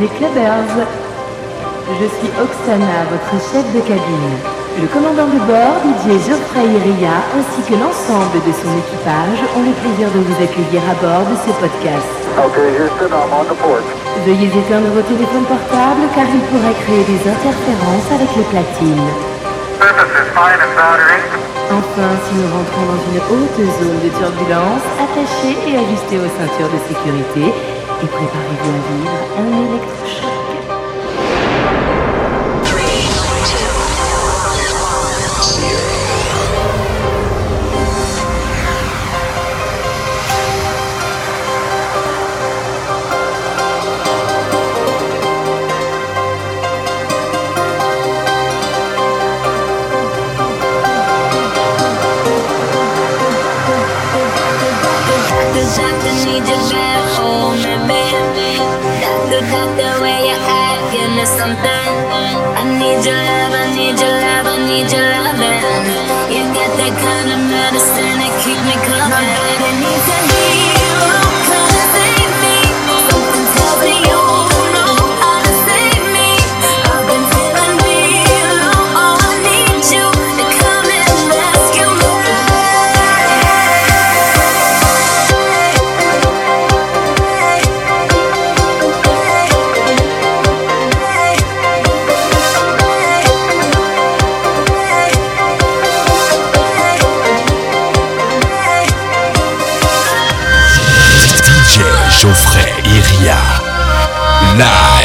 Les clubbers Je suis Oksana, votre chef de cabine. Le commandant de bord, DJ Geoffrey Iria, ainsi que l'ensemble de son équipage ont le plaisir de vous accueillir à bord de ce podcast. Okay, Houston, I'm on the port. Veuillez éteindre vos téléphones portables car ils pourraient créer des interférences avec and soldering. Enfin, si nous rentrons dans une haute zone de turbulence, attachez et ajustez vos ceintures de sécurité et préparez-vous à vivre un électrochoc. Geoffrey Iria. Live.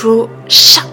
出上。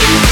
you.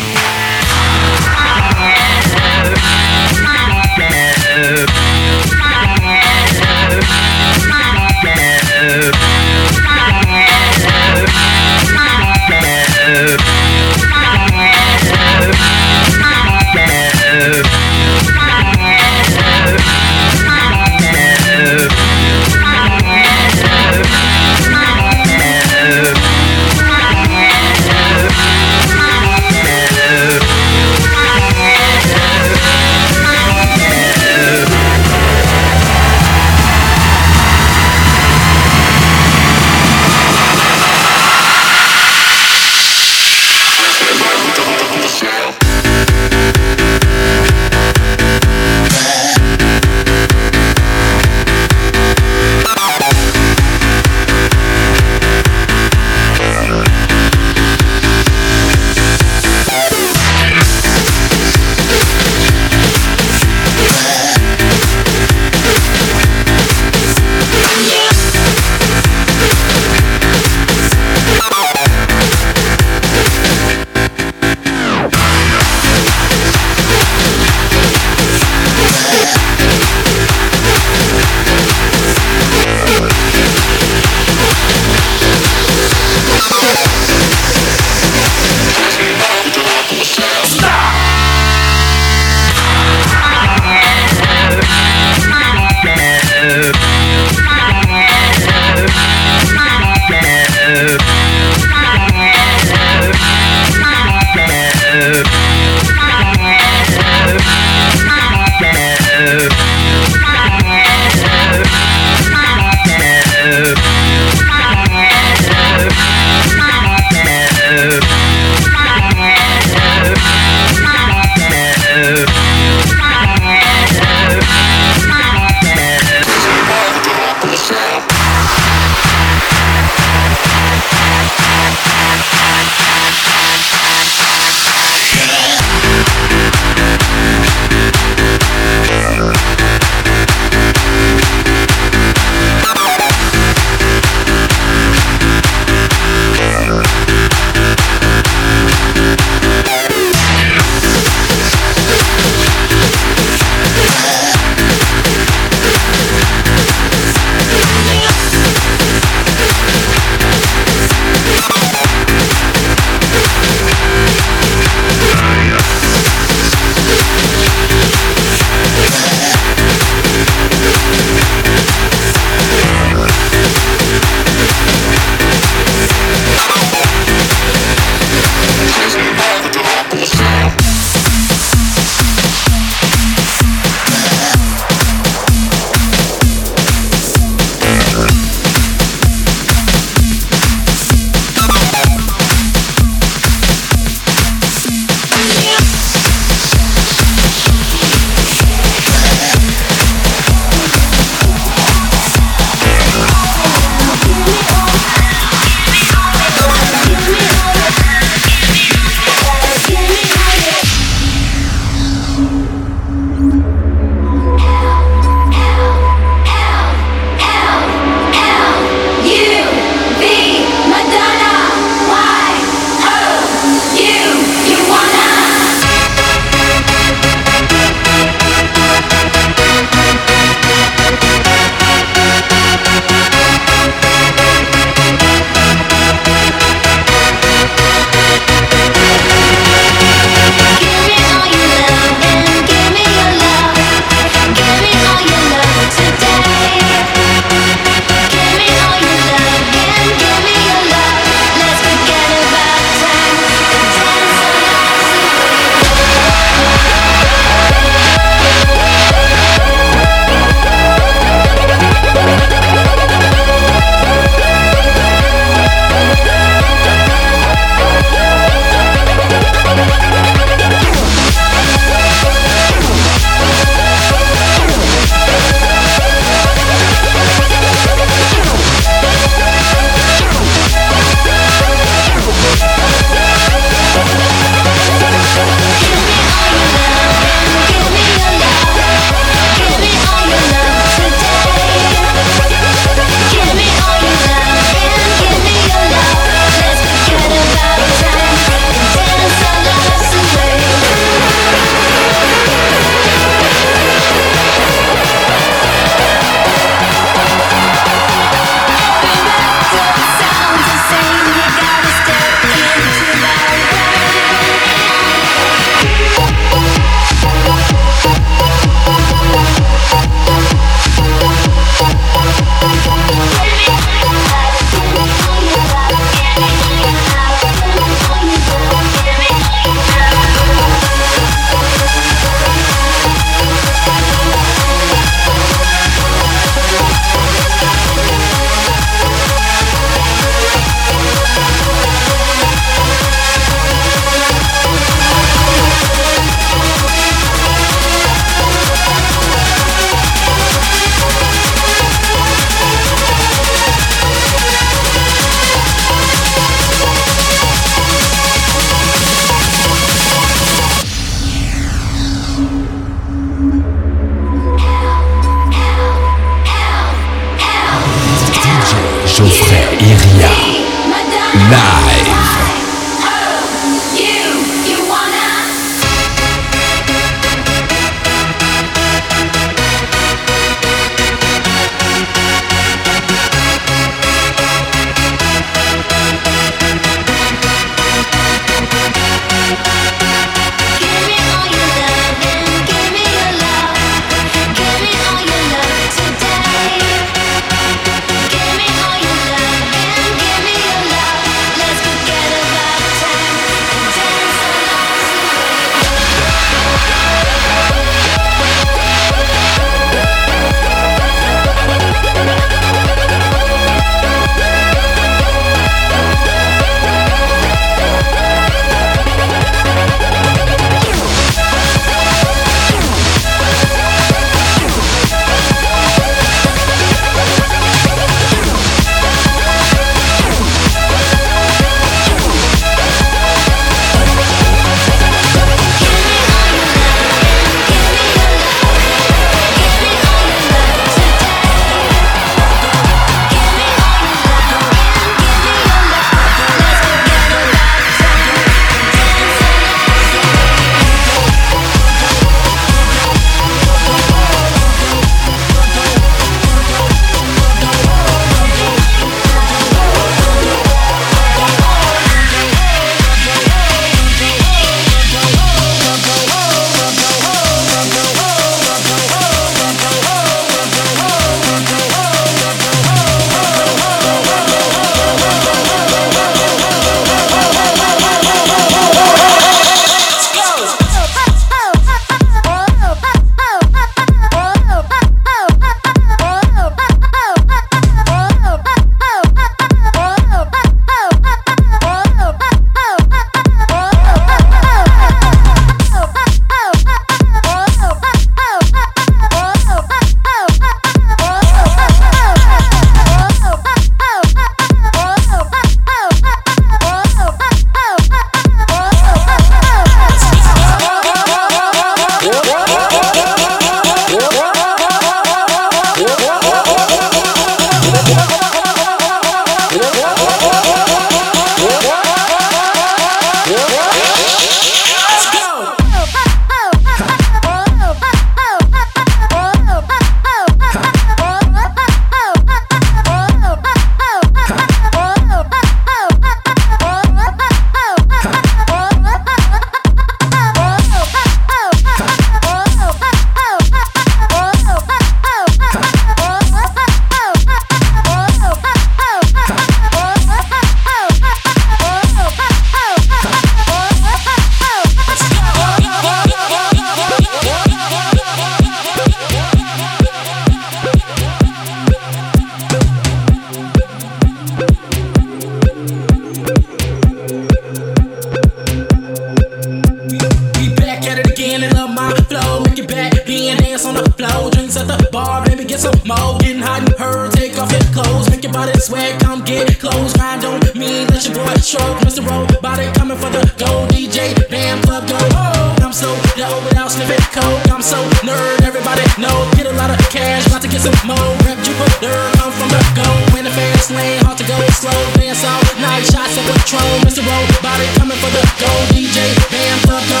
slow dance all night. Shots of patrol, Mr. Robotic coming for the gold. DJ, bam, thug go,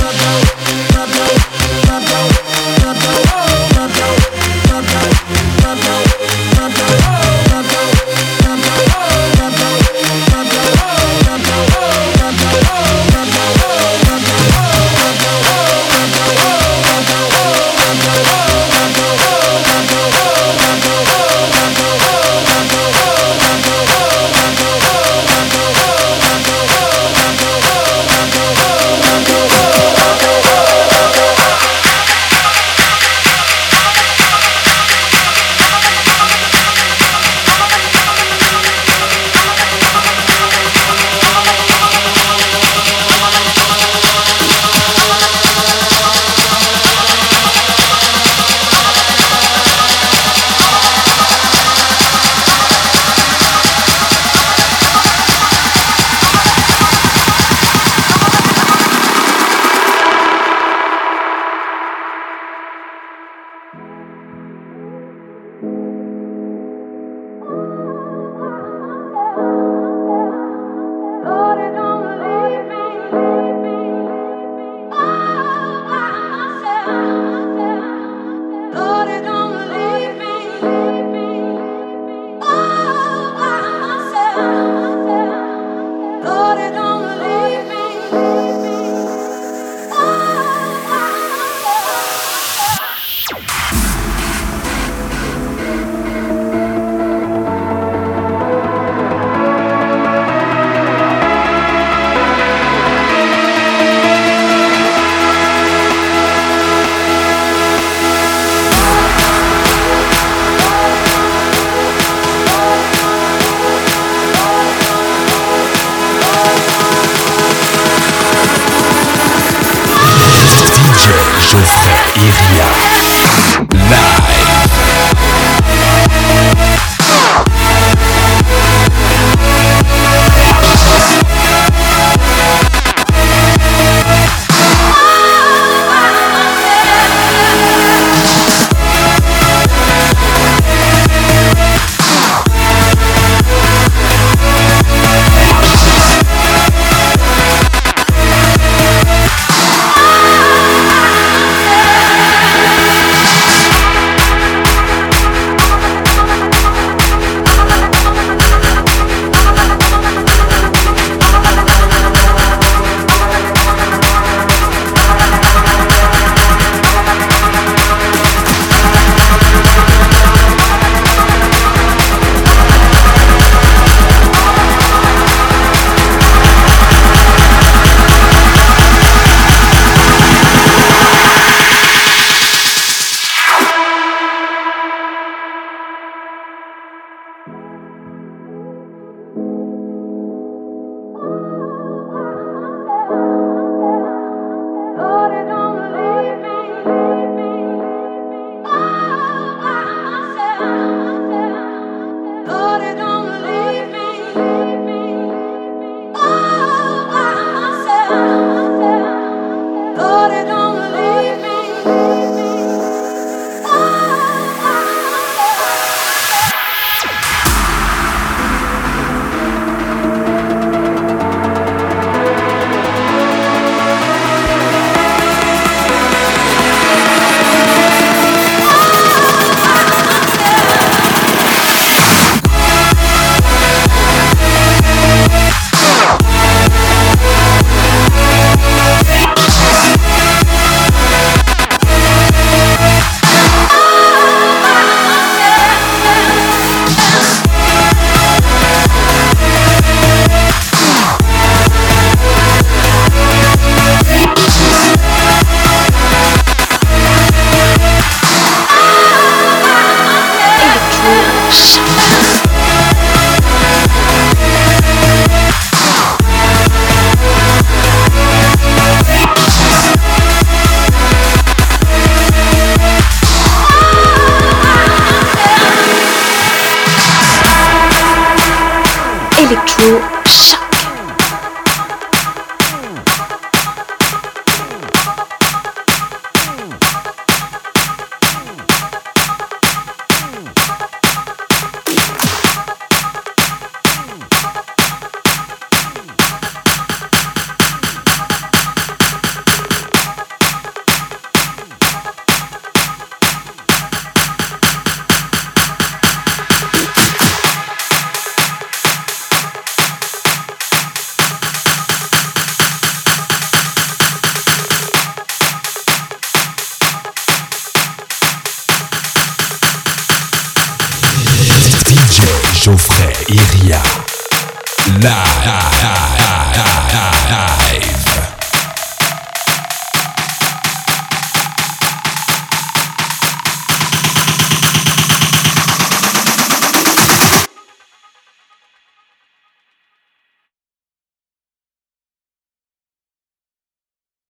thug go, thug go, thug go, thug go.